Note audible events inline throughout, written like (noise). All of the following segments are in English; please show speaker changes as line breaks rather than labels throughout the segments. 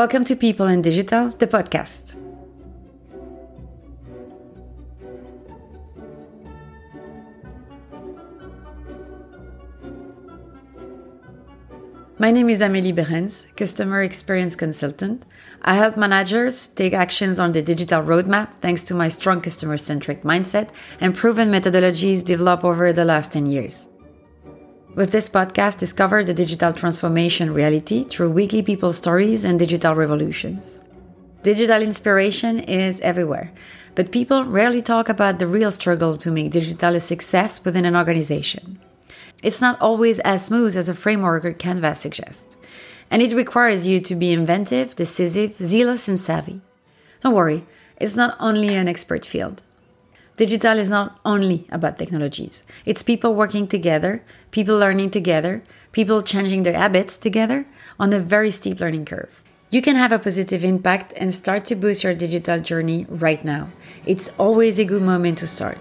Welcome to People in Digital, the podcast. My name is Amélie Beerens, Customer Experience Consultant. I help managers take actions on the digital roadmap thanks to my strong customer centric mindset and proven methodologies developed over the last 10 years. With this podcast, discover the digital transformation reality through weekly people stories and digital revolutions. Digital inspiration is everywhere, but people rarely talk about the real struggle to make digital a success within an organization. It's not always as smooth as a framework or canvas suggests, and it requires you to be inventive, decisive, zealous, and savvy. Don't worry, it's not only an expert field. Digital is not only about technologies. It's people working together, people learning together, people changing their habits together on a very steep learning curve. You can have a positive impact and start to boost your digital journey right now. It's always a good moment to start.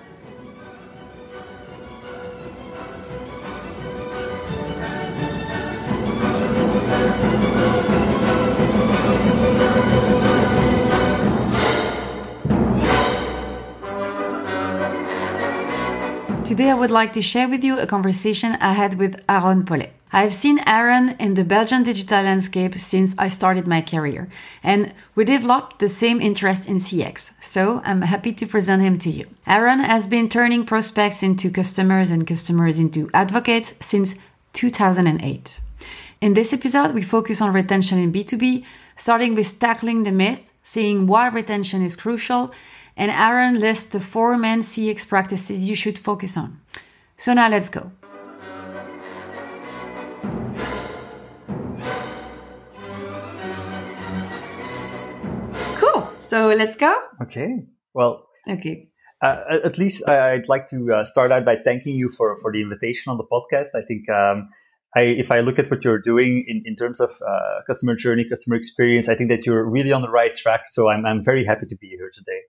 Would like to share with you a conversation I had with Aaron Paulet. I have seen Aaron in the Belgian digital landscape since I started my career, and we developed the same interest in CX, so I'm happy to present him to you. Aaron has been turning prospects into customers and customers into advocates since 2008. In this episode, we focus on retention in B2B, starting with tackling the myth, seeing why retention is crucial, and Aaron lists the four main CX practices you should focus on. So now let's go. Cool. So let's go.
Okay. Well,
okay.
Uh, at least I'd like to uh, start out by thanking you for, for the invitation on the podcast. I think um, I, if I look at what you're doing in, in terms of uh, customer journey, customer experience, I think that you're really on the right track. So I'm, I'm very happy to be here today.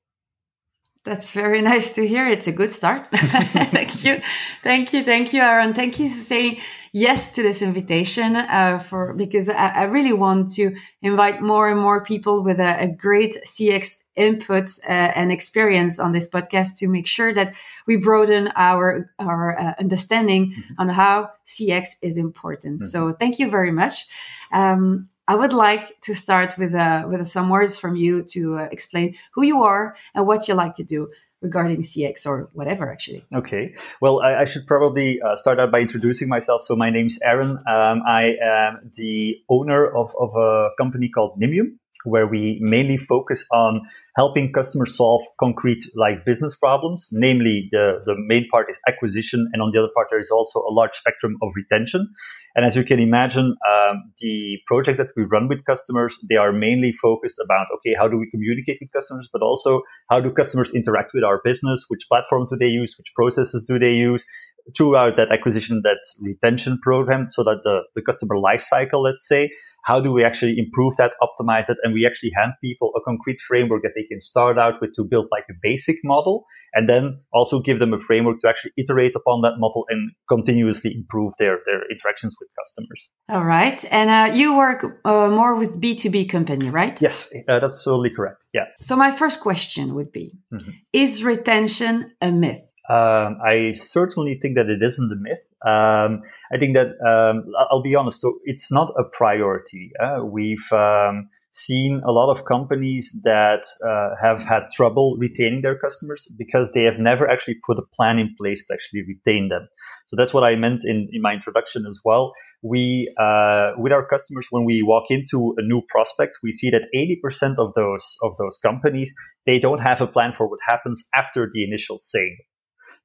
That's very (laughs) nice to hear. It's a good start. (laughs) thank you, thank you, thank you, Aaron. Thank you for saying yes to this invitation. Uh, for because I, I, really want to invite more and more people with a, a great CX input uh, and experience on this podcast to make sure that we broaden our our uh, understanding mm-hmm. on how CX is important. Mm-hmm. So thank you very much. Um, I would like to start with uh, with some words from you to uh, explain who you are and what you like to do regarding CX or whatever, actually.
Okay. Well, I, I should probably uh, start out by introducing myself. So my name is Aaron. Um, I am the owner of, of a company called Nimium, where we mainly focus on helping customers solve concrete like business problems. Namely, the, the main part is acquisition. And on the other part, there is also a large spectrum of retention. And as you can imagine, um, the projects that we run with customers, they are mainly focused about, okay, how do we communicate with customers, but also how do customers interact with our business? Which platforms do they use? Which processes do they use? Throughout that acquisition, that retention program, so that the, the customer life cycle, let's say, how do we actually improve that, optimize it, and we actually hand people a concrete framework that they can start out with to build like a basic model, and then also give them a framework to actually iterate upon that model and continuously improve their their interactions with customers.
All right, and uh, you work uh, more with B two B company, right?
Yes, uh, that's totally correct. Yeah.
So my first question would be: mm-hmm. Is retention a myth?
Um, I certainly think that it isn't a myth. Um, I think that um, I'll be honest. So it's not a priority. Uh, we've um, seen a lot of companies that uh, have had trouble retaining their customers because they have never actually put a plan in place to actually retain them. So that's what I meant in, in my introduction as well. We, uh, with our customers, when we walk into a new prospect, we see that 80% of those, of those companies, they don't have a plan for what happens after the initial sale.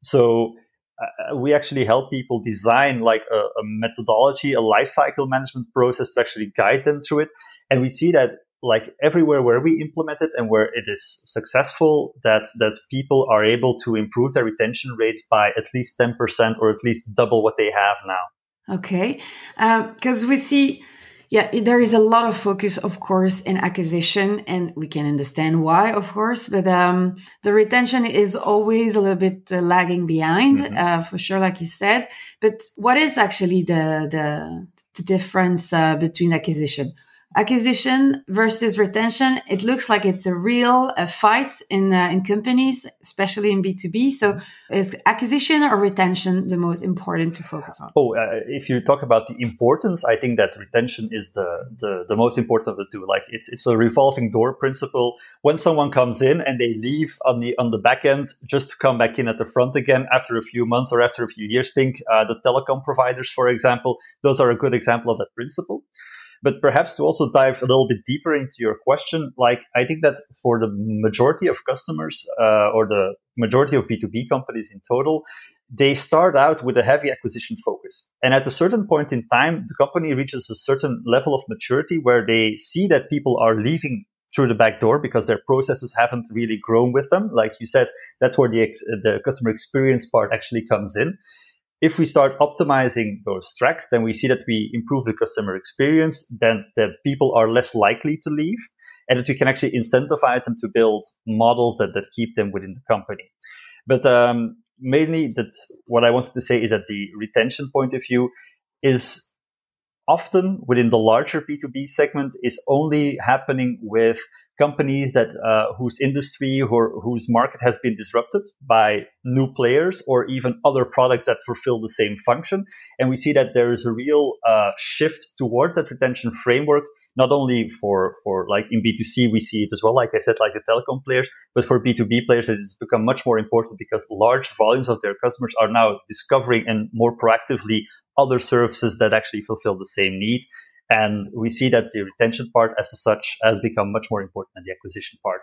So uh, we actually help people design like a, a methodology, a lifecycle management process to actually guide them through it. And we see that like everywhere where we implement it and where it is successful, that that people are able to improve their retention rates by at least ten percent or at least double what they have now.
Okay, because um, we see yeah, there is a lot of focus, of course, in acquisition, and we can understand why, of course. But um, the retention is always a little bit uh, lagging behind, mm-hmm. uh, for sure, like you said. But what is actually the the, the difference uh, between acquisition? Acquisition versus retention it looks like it's a real a fight in uh, in companies especially in b2b so is acquisition or retention the most important to focus on?
Oh uh, if you talk about the importance i think that retention is the, the the most important of the two. Like it's it's a revolving door principle. When someone comes in and they leave on the on the back end just to come back in at the front again after a few months or after a few years think uh, the telecom providers for example those are a good example of that principle but perhaps to also dive a little bit deeper into your question, like I think that for the majority of customers uh, or the majority of B2B companies in total, they start out with a heavy acquisition focus. And at a certain point in time, the company reaches a certain level of maturity where they see that people are leaving through the back door because their processes haven't really grown with them. Like you said, that's where the, ex- the customer experience part actually comes in. If we start optimizing those tracks, then we see that we improve the customer experience, then the people are less likely to leave, and that we can actually incentivize them to build models that, that keep them within the company. But um, mainly, that what I wanted to say is that the retention point of view is often within the larger B2B segment is only happening with companies that uh, whose industry or whose market has been disrupted by new players or even other products that fulfill the same function. And we see that there is a real uh, shift towards that retention framework. Not only for, for like in B2C, we see it as well, like I said, like the telecom players, but for B2B players, it has become much more important because large volumes of their customers are now discovering and more proactively other services that actually fulfill the same need. And we see that the retention part as such has become much more important than the acquisition part.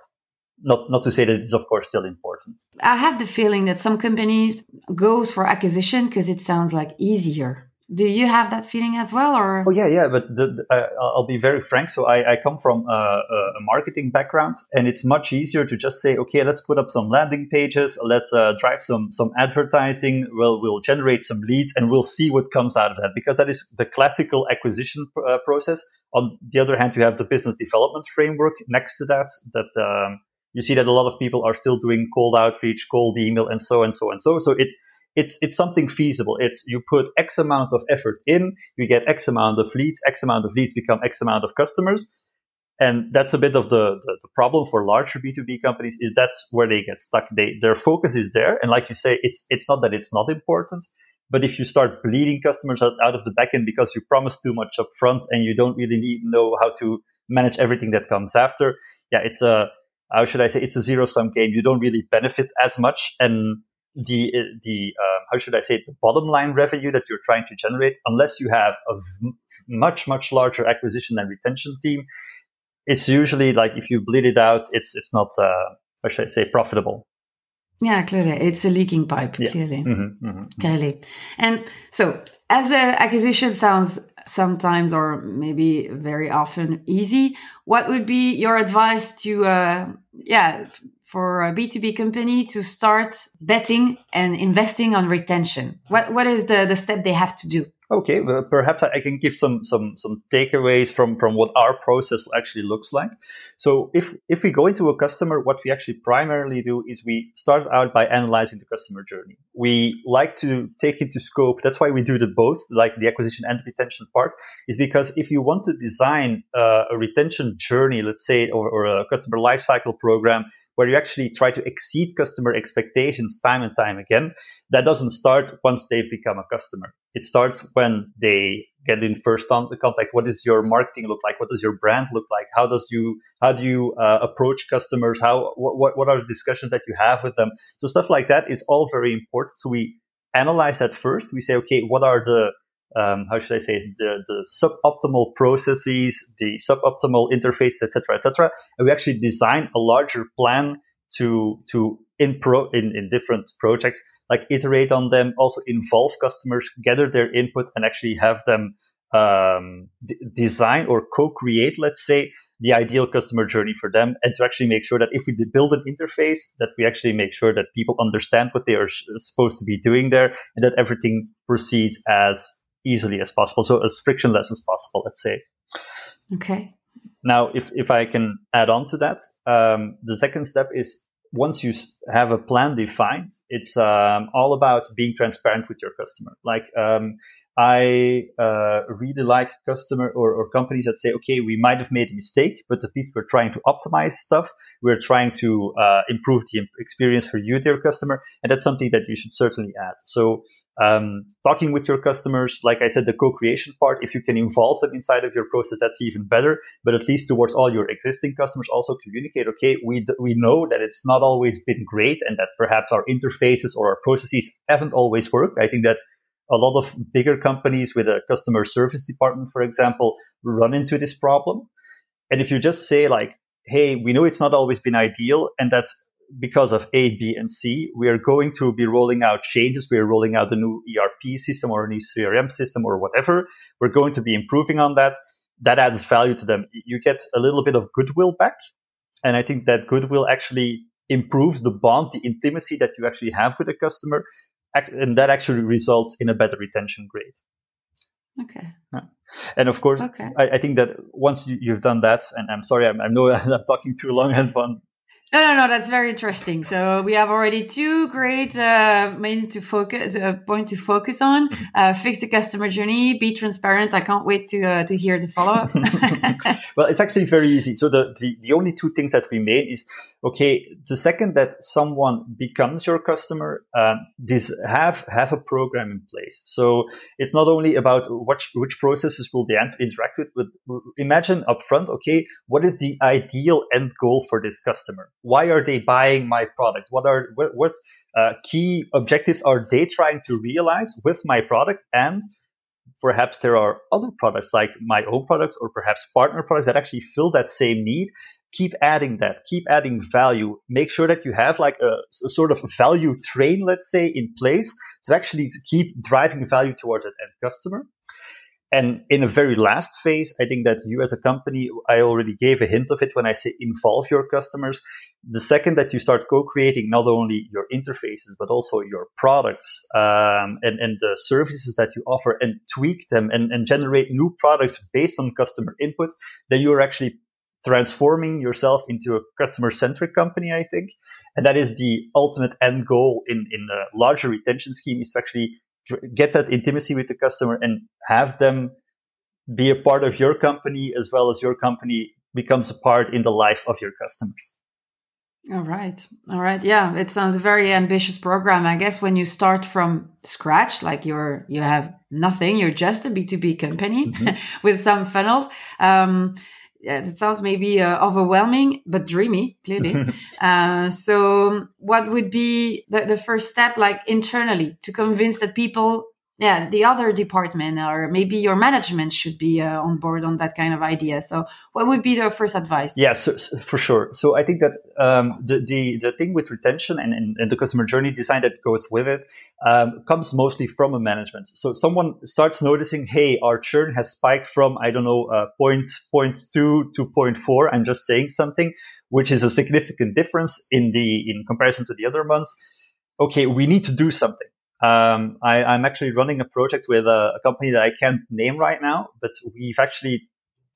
Not, not to say that it's of course still important.
I have the feeling that some companies goes for acquisition because it sounds like easier do you have that feeling as well or?
Oh yeah yeah but the, the, uh, i'll be very frank. So i, I come from a, a, marketing background and it's much easier to just say okay let's put up some landing pages. Let's uh, drive some some advertising. We'll we'll generate some leads and we'll see what comes out of that. Because that is the classical acquisition uh, process. On the other hand you have the business development framework next to that that um, you see that a lot of people are still doing cold outreach cold email and so and so and so. So it it's it's something feasible. It's you put X amount of effort in, you get X amount of leads, X amount of leads become X amount of customers. And that's a bit of the, the, the problem for larger B2B companies is that's where they get stuck. They, their focus is there. And like you say, it's, it's not that it's not important, but if you start bleeding customers out, out of the backend because you promise too much up front and you don't really need, know how to manage everything that comes after, yeah, it's a, how should I say, it's a zero sum game. You don't really benefit as much. And the the uh, how should I say it, the bottom line revenue that you're trying to generate, unless you have a v- much much larger acquisition and retention team, it's usually like if you bleed it out, it's it's not uh, how should I say profitable.
Yeah, clearly, it's a leaking pipe. Yeah. Clearly, mm-hmm, mm-hmm, clearly, and so as an acquisition sounds sometimes or maybe very often easy. What would be your advice to uh, yeah for a B2B company to start betting and investing on retention? What, what is the, the step they have to do?
Okay, well, perhaps I can give some some some takeaways from from what our process actually looks like. So if if we go into a customer, what we actually primarily do is we start out by analyzing the customer journey. We like to take into scope. That's why we do the both, like the acquisition and retention part, is because if you want to design uh, a retention journey, let's say, or, or a customer lifecycle program where you actually try to exceed customer expectations time and time again. That doesn't start once they've become a customer. It starts when they get in first contact. What does your marketing look like? What does your brand look like? How does you how do you uh, approach customers? How what what are the discussions that you have with them? So stuff like that is all very important. So we analyze that first. We say, okay, what are the um, how should I say the, the suboptimal processes, the suboptimal interfaces, etc., etc. And we actually design a larger plan to to in pro in, in different projects, like iterate on them, also involve customers, gather their input, and actually have them um, d- design or co-create, let's say, the ideal customer journey for them, and to actually make sure that if we build an interface, that we actually make sure that people understand what they are sh- supposed to be doing there, and that everything proceeds as easily as possible. So as frictionless as possible, let's say.
Okay.
Now, if, if I can add on to that, um, the second step is once you have a plan defined, it's um, all about being transparent with your customer. Like um, I uh, really like customer or, or, companies that say, okay, we might have made a mistake, but at least we're trying to optimize stuff. We're trying to uh, improve the experience for you, dear customer. And that's something that you should certainly add. So um, talking with your customers, like I said, the co-creation part, if you can involve them inside of your process, that's even better. But at least towards all your existing customers, also communicate, okay, we, we know that it's not always been great and that perhaps our interfaces or our processes haven't always worked. I think that a lot of bigger companies with a customer service department, for example, run into this problem. And if you just say like, Hey, we know it's not always been ideal. And that's because of A, B, and C. We are going to be rolling out changes. We are rolling out a new ERP system or a new CRM system or whatever. We're going to be improving on that. That adds value to them. You get a little bit of goodwill back. And I think that goodwill actually improves the bond, the intimacy that you actually have with the customer and that actually results in a better retention grade.
Okay.
Yeah. And of course, okay. I, I, think that once you, have done that, and I'm sorry, I'm, I know (laughs) I'm talking too long and
no, no, no. That's very interesting. So we have already two great uh, main to focus uh, point to focus on. Mm-hmm. Uh, fix the customer journey. Be transparent. I can't wait to uh, to hear the follow up. (laughs)
well, it's actually very easy. So the, the the only two things that we made is okay. The second that someone becomes your customer, um, this have have a program in place. So it's not only about which which processes will they interact with, but imagine upfront. Okay, what is the ideal end goal for this customer? Why are they buying my product? What are what, what uh, key objectives are they trying to realize with my product? And perhaps there are other products like my own products or perhaps partner products that actually fill that same need. Keep adding that. Keep adding value. Make sure that you have like a, a sort of value train, let's say, in place to actually keep driving value towards an end customer. And in a very last phase, I think that you as a company, I already gave a hint of it when I say involve your customers. The second that you start co-creating not only your interfaces, but also your products um, and, and the services that you offer and tweak them and, and generate new products based on customer input, then you're actually transforming yourself into a customer centric company, I think. And that is the ultimate end goal in, in a larger retention scheme is to actually get that intimacy with the customer and have them be a part of your company as well as your company becomes a part in the life of your customers.
All right. All right. Yeah, it sounds a very ambitious program. I guess when you start from scratch, like you're you have nothing, you're just a B2B company mm-hmm. (laughs) with some funnels. Um, yeah, it sounds maybe uh, overwhelming, but dreamy, clearly. (laughs) uh, so, what would be the, the first step, like internally, to convince that people yeah the other department or maybe your management should be uh, on board on that kind of idea. So what would be the first advice?
Yeah so, so for sure. So i think that um, the, the the thing with retention and, and, and, the customer journey design that goes with it um, comes mostly from a management. So someone starts noticing hey our churn has spiked from i don't know uh, point, point two to point four. I'm just saying something which is a significant difference in the in comparison to the other months. Okay we need to do something um, I, am actually running a project with a, a, company that I can't name right now, but we've actually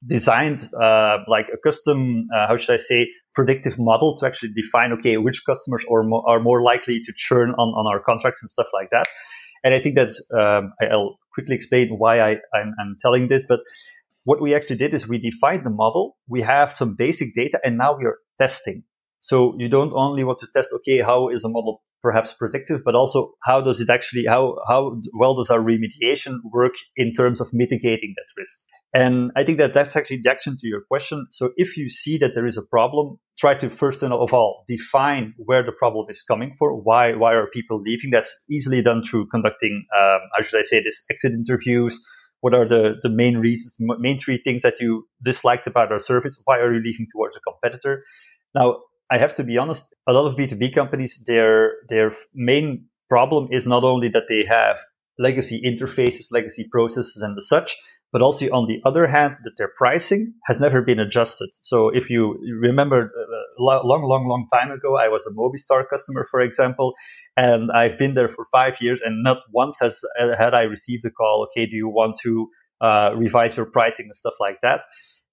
designed uh, like a custom, uh, how should I say, predictive model to actually define, okay, which customers are, mo- are more likely to churn on, on our contracts and stuff like that. And I think that's, um, I'll quickly explain why I, I'm, I'm telling this, but what we actually did is we defined the model. We have some basic data and now we are testing. So you don't only want to test, okay, how is a model perhaps predictive, but also how does it actually, how, how well does our remediation work in terms of mitigating that risk? And I think that that's actually the action to your question. So if you see that there is a problem, try to first and of all define where the problem is coming for. Why why are people leaving? That's easily done through conducting, um, how should I say this, exit interviews. What are the, the main reasons, main three things that you disliked about our service? Why are you leaving towards a competitor? Now, I have to be honest, a lot of B2B companies, their, their main problem is not only that they have legacy interfaces, legacy processes and the such, but also on the other hand, that their pricing has never been adjusted. So if you remember a uh, long, long, long time ago, I was a Mobistar customer, for example, and I've been there for five years and not once has uh, had I received a call, okay, do you want to uh, revise your pricing and stuff like that?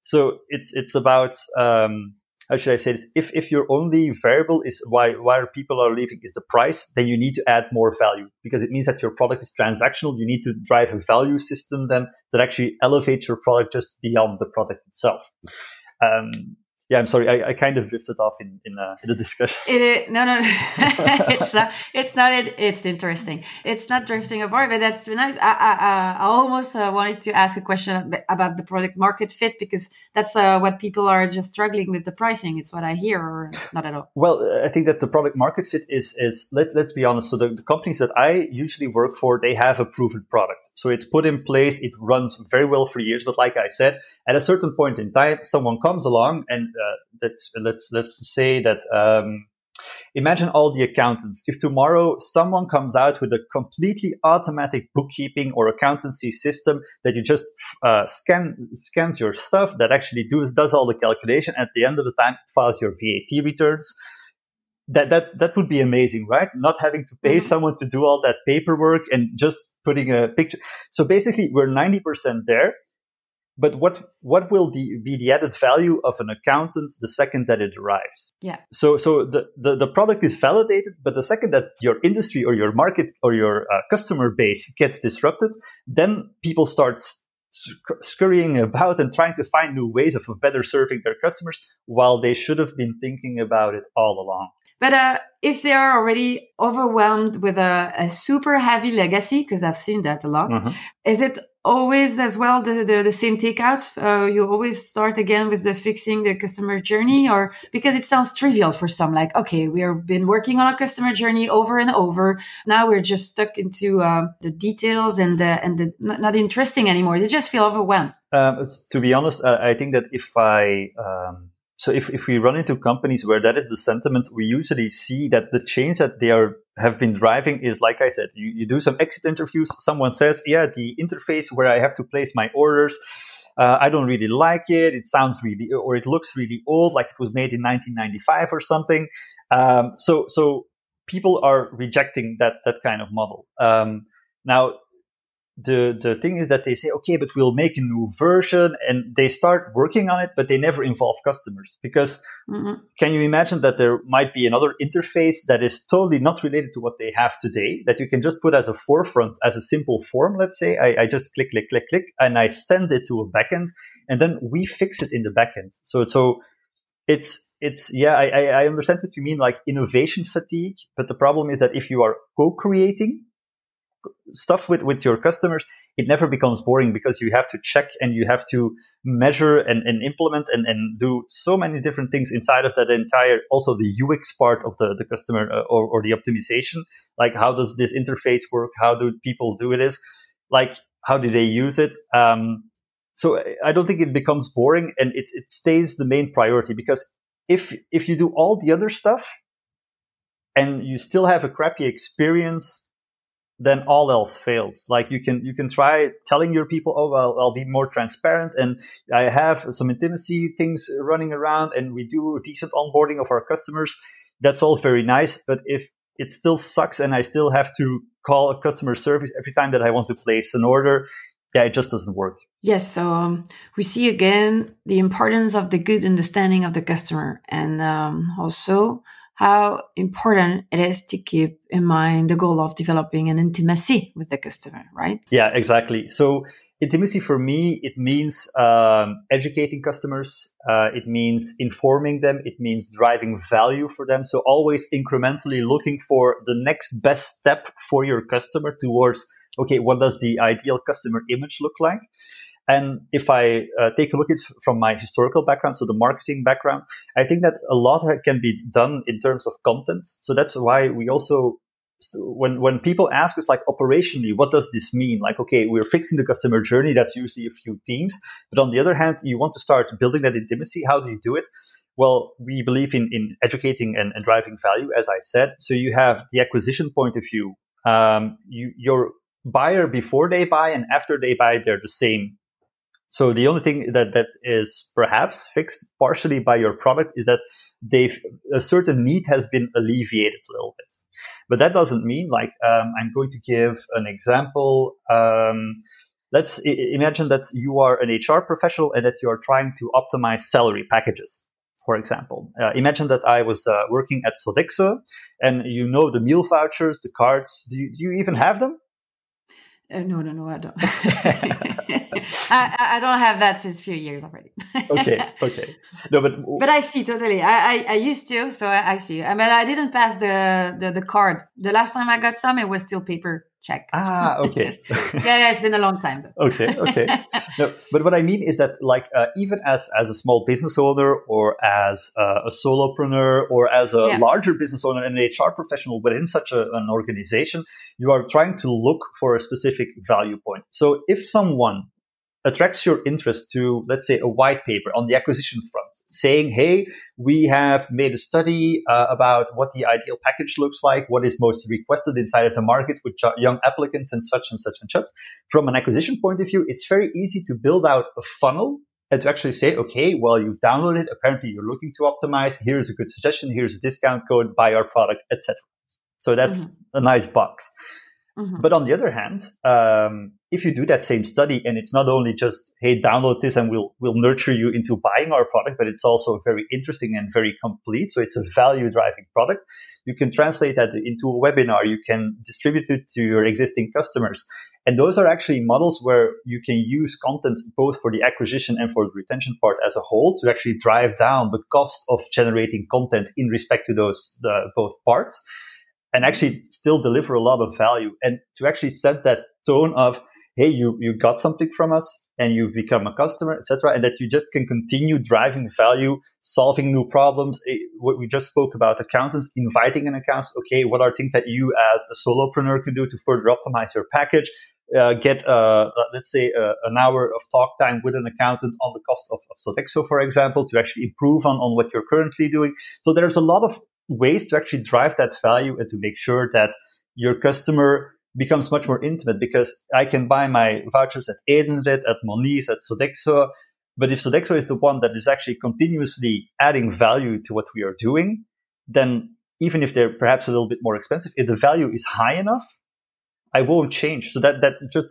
So it's, it's about, um, how should I say this? If if your only variable is why why people are leaving is the price, then you need to add more value because it means that your product is transactional. You need to drive a value system then that actually elevates your product just beyond the product itself. Um, yeah, I'm sorry, I, I kind of drifted off in in, uh, in the discussion.
It, no, no, (laughs) it's not. It's not. It, it's interesting. It's not drifting apart, but that's nice. I, I, I almost uh, wanted to ask a question about the product market fit because that's uh, what people are just struggling with the pricing. It's what I hear, or not at all.
Well, I think that the product market fit is is let's let's be honest. So the, the companies that I usually work for, they have a proven product. So it's put in place. It runs very well for years. But like I said, at a certain point in time, someone comes along and uh, let's let's let's say that um, imagine all the accountants. If tomorrow someone comes out with a completely automatic bookkeeping or accountancy system that you just uh, scan scans your stuff that actually does does all the calculation at the end of the time files your VAT returns. That that that would be amazing, right? Not having to pay mm-hmm. someone to do all that paperwork and just putting a picture. So basically, we're ninety percent there but what what will the, be the added value of an accountant the second that it arrives?
Yeah.
So so the, the, the product is validated but the second that your industry or your market or your uh, customer base gets disrupted then people start scurrying about and trying to find new ways of, of better serving their customers while they should have been thinking about it all along.
But uh, if they are already overwhelmed with a, a super heavy legacy, because I've seen that a lot, mm-hmm. is it always as well the, the, the same takeouts? Uh, you always start again with the fixing the customer journey, or because it sounds trivial for some, like okay, we have been working on a customer journey over and over. Now we're just stuck into uh, the details and the, and the, not, not, interesting anymore. They just feel overwhelmed.
Um, to be honest, I think that if I um so if, if we run into companies where that is the sentiment, we usually see that the change that they are have been driving is like I said, you, you do some exit interviews. Someone says, yeah, the interface where I have to place my orders, uh, I don't really like it. It sounds really, or it looks really old, like it was made in 1995 or something. Um, so, so people are rejecting that, that kind of model. Um, now, the the thing is that they say okay but we'll make a new version and they start working on it but they never involve customers. Because mm-hmm. can you imagine that there might be another interface that is totally not related to what they have today that you can just put as a forefront as a simple form let's say? I, I just click click click click and i send it to a backend and then we fix it in the backend. So so it's it's yeah I, I understand what you mean like innovation fatigue but the problem is that if you are co-creating stuff with, with your customers, it never becomes boring because you have to check and you have to measure and, and implement and, and do so many different things inside of that entire, also the UX part of the, the customer uh, or, or the optimization. Like, how does this interface work? How do people do this like, how do they use it? Um, so I don't think it becomes boring and it, it stays the main priority because if, if you do all the other stuff and you still have a crappy experience, then all else fails. Like you can you can try telling your people, oh well, I'll be more transparent and I have some intimacy things running around and we do decent onboarding of our customers. That's all very nice, but if it still sucks and I still have to call a customer service every time that I want to place an order, yeah, it just doesn't work.
Yes, so um, we see again the importance of the good understanding of the customer and um, also how important it is to keep in mind the goal of developing an intimacy with the customer, right?
Yeah, exactly. So intimacy for me, it means um, educating customers. Uh, it means informing them. It means driving value for them. So always incrementally looking for the next best step for your customer towards, okay, what does the ideal customer image look like? And if I uh, take a look at from my historical background, so the marketing background, I think that a lot can be done in terms of content. So that's why we also when when people ask us like operationally what does this mean? Like okay we're fixing the customer journey. That's usually a few teams but on the other hand you want to start building that intimacy. How do you do it? Well we believe in in educating and, and driving value as i said. So you have the acquisition point of view. Um, you, your buyer before they buy and after they buy they're the same so the only thing that, that is perhaps fixed partially by your product is that they've, a certain need has been alleviated a little bit. But that doesn't mean like, um, I'm going to give an example. Um, let's I- imagine that you are an HR professional and that you are trying to optimize salary packages. for example. Uh, imagine that I was uh, working at Sodexo and you know the meal vouchers, the cards. Do you, do you even have them?
Uh, no, no, no, I don't. (laughs) I, I don't have that since a few years already.
okay, (laughs) okay. No, but
but I see totally. I, I, I used to, so I, I see. I mean, I didn't pass the, the the card. The last time I got some, it was still paper check.
Ah, (laughs) okay.
yeah, yeah, it's been a long time. So.
okay, okay. (laughs) No, but what I mean is that, like, uh, even as as a small business owner, or as uh, a solopreneur, or as a yeah. larger business owner and an HR professional within such a, an organization, you are trying to look for a specific value point. So, if someone attracts your interest to, let's say, a white paper on the acquisition front, saying, hey, we have made a study uh, about what the ideal package looks like, what is most requested inside of the market with young applicants and such and such and such. From an acquisition point of view, it's very easy to build out a funnel and to actually say, okay, well, you've downloaded, apparently you're looking to optimize. Here's a good suggestion. Here's a discount code, buy our product, etc. So that's mm-hmm. a nice box. Mm-hmm. But on the other hand, um, if you do that same study and it's not only just, hey, download this and we'll, we'll nurture you into buying our product, but it's also very interesting and very complete. So it's a value driving product. You can translate that into a webinar. You can distribute it to your existing customers. And those are actually models where you can use content both for the acquisition and for the retention part as a whole to actually drive down the cost of generating content in respect to those the, both parts and actually still deliver a lot of value. And to actually set that tone of hey you you got something from us and you've become a customer etc and that you just can continue driving value solving new problems. Eh, what we just spoke about accountants inviting an accountant okay what are things that you as a solopreneur can do to further optimize your package uh, get uh, let's say uh, an hour of talk time with an accountant on the cost of, of Sodexo, for example, to actually improve on, on what you're currently doing. So there's a lot of ways to actually drive that value and to make sure that your customer becomes much more intimate because I can buy my vouchers at Edenred, at Monizze, at Sodexo. But if Sodexo is the one that is actually continuously adding value to what we are doing, then even if they're perhaps a little bit more expensive, if the value is high enough, I won't change. So that, that just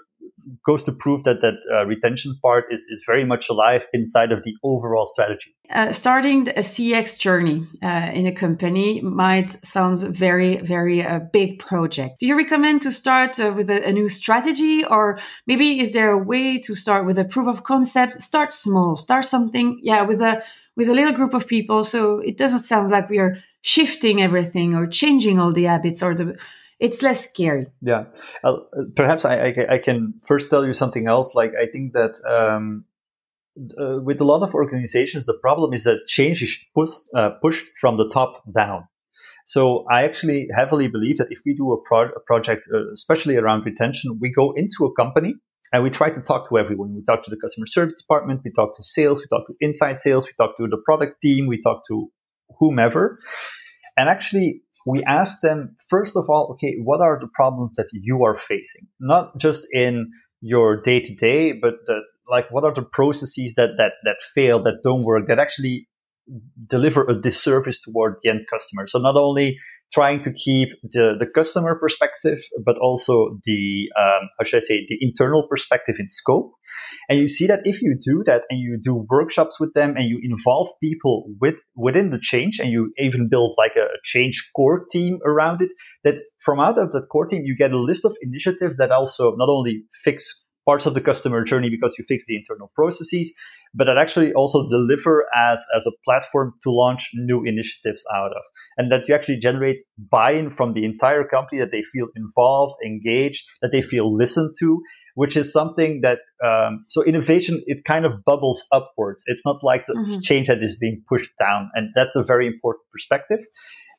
goes to prove that that uh, retention part is, is very much alive inside of the overall strategy.
Uh, starting a CX journey uh, in a company might sound very, very uh, big project. Do you recommend to start uh, with a, a, new strategy, or maybe is there a way to start with a proof of concept? Start small, start something, yeah, with a with a little group of people, so it doesn't sound like we are shifting everything or changing all the habits or the it's less scary.
Yeah, perhaps I, I, I, can first tell you something else. Like I think that um, uh, with a lot of organizations, the problem is that change is pushed uh, pushed from the top down. So I actually heavily believe that if we do a, pro- a project, uh, especially around retention, we go into a company and we try to talk to everyone. We talk to the customer service department, we talk to sales, we talk to inside sales, we talk to the product team, we talk to whomever. And actually, we ask them, first of all, okay, what are the problems that you are facing? Not just in your day to day, but the, like, what are the processes that, that, that fail, that don't work, that actually deliver a disservice toward the end customer? So not only trying to keep the, the customer perspective, but also the, um, how should I say, the internal perspective in scope. And you see that if you do that and you do workshops with them and you involve people with, within the change and you even build like a, a change core team around it, that from out of that core team, you get a list of initiatives that also not only fix parts of the customer journey because you fix the internal processes, but that actually also deliver as, as a platform to launch new initiatives out of. And that you actually generate buy-in from the entire company that they feel involved, engaged, that they feel listened to, which is something that, um, so innovation, it kind of bubbles upwards. It's not like the mm-hmm. change that is being pushed down. And that's a very important perspective.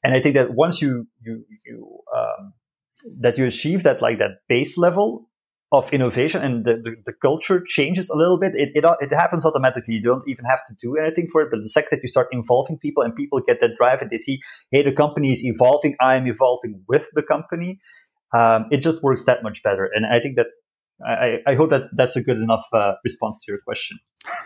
And I think that once you, you, you, um, that you achieve that like that base level, of innovation and the, the, the, culture changes a little bit, it, it, it happens automatically. You don't even have to do anything for it. But the second that you start involving people and people get that drive and they see, hey, the company is evolving, I am evolving with the company, um, it just works that much better. And I think that I, I hope that that's a good enough uh, response to your question.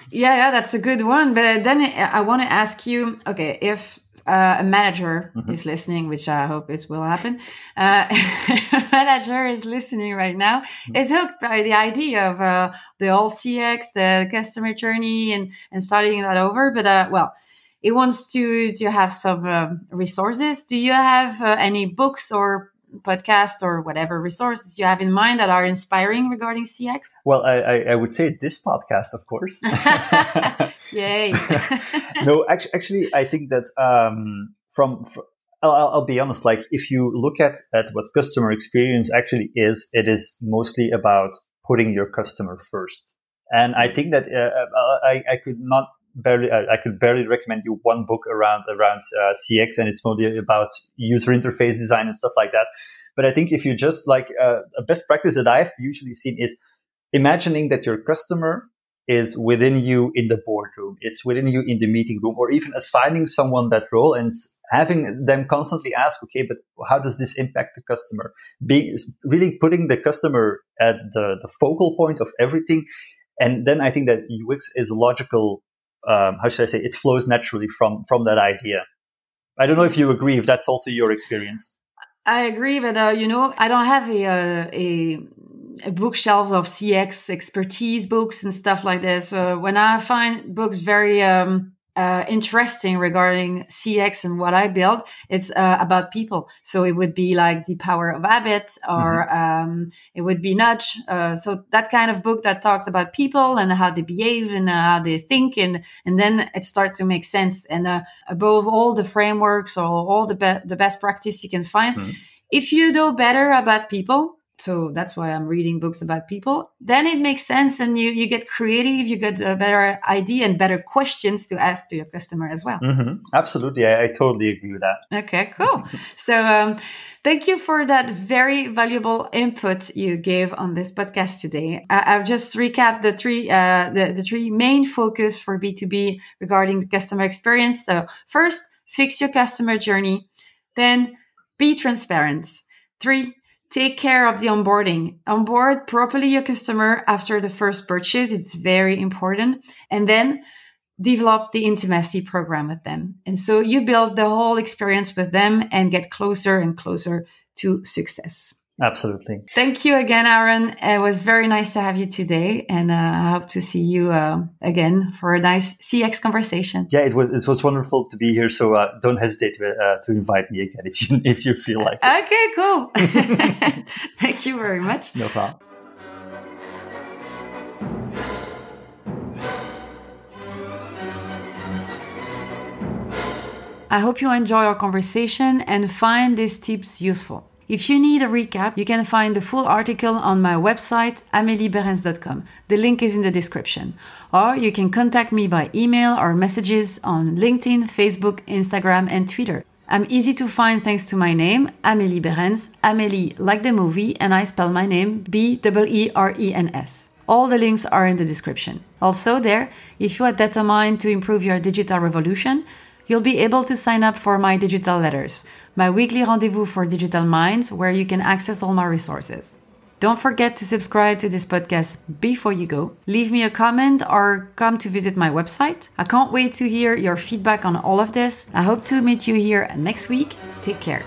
Yeah, yeah, that's a good one. But then I want to ask you, okay, if uh, a manager mm-hmm. is listening, which I hope it will happen, uh, (laughs) a manager is listening right now, mm-hmm. is hooked by the idea of uh, the all CX, the customer journey, and and starting that over. But uh, well, it wants to to have some uh, resources. Do you have uh, any books or podcast or whatever resources you have in mind that are inspiring regarding CX?
Well, I, I would say this podcast, of course. (laughs)
Yay! (laughs)
no, actually, actually, I think that um, from, from I'll, I'll, be honest. Like, if you look at at what customer experience actually is, it is mostly about putting your customer first. And I think that uh, uh I, I could not barely I, I, could barely recommend you one book around around uh, CX, and it's mostly about user interface design and stuff like that. But I think if you just like uh, a best practice that I've usually seen is imagining that your customer is within you in the boardroom, it's within you in the meeting room, or even assigning someone that role and having them constantly ask, okay, but how does this impact the customer? Be really putting the customer at the, the focal point of everything. And then I think that UX is a logical um, how should I say, it flows naturally from from that idea. I don't know if you agree, if that's also your experience.
I agree, but uh, you know, I don't have a, uh, a, bookshelves of CX expertise books and stuff like this. Uh, when I find books very um, uh, interesting regarding CX and what I build, it's uh, about people. So it would be like the power of habit, or mm-hmm. um, it would be nudge. Uh, so that kind of book that talks about people and how they behave and uh, how they think, and and then it starts to make sense. And uh, above all the frameworks or all the be- the best practice you can find, mm-hmm. if you know better about people, so that's why I'm reading books about people. Then it makes sense, and you you get creative, you get a better idea and better questions to ask to your customer as well.
Mm-hmm. Absolutely, I, I, totally agree with that.
Okay, cool. (laughs) so um, thank you for that very valuable input you gave on this podcast today. I, have just recapped the three uh, the the three main focus for B two B regarding the customer experience. So first, fix your customer journey. Then be transparent. Three, Take care of the onboarding. Onboard properly your customer after the first purchase. It's very important. And then develop the intimacy program with them. And so you build the whole experience with them and get closer and closer to success.
Absolutely.
Thank you again, Aaron. It was very nice to have you today, and uh, I hope to see you uh, again for a nice CX conversation.
Yeah, it was it was wonderful to be here. So uh, don't hesitate to, uh, to invite me again (laughs) if you if you feel like.
It. Okay, cool. (laughs) (laughs) Thank you very much.
No problem.
I hope you enjoy our conversation and find these tips useful. If you need a recap, you can find the full article on my website, amelieberens.com. The link is in the description. Or you can contact me by email or messages on LinkedIn, Facebook, Instagram, and Twitter. I'm easy to find thanks to my name, Amélie Beerens. Amélie, like the movie, and I spell my name B E E R E N S. All the links are in the description. Also, there, if you are determined to improve your digital revolution, you'll be able to sign up for my digital letters, my weekly rendezvous for digital minds, where you can access all my resources. Don't forget to subscribe to this podcast before you go. Leave me a comment or come to visit my website. I can't wait to hear your feedback on all of this. I hope to meet you here next week. Take care.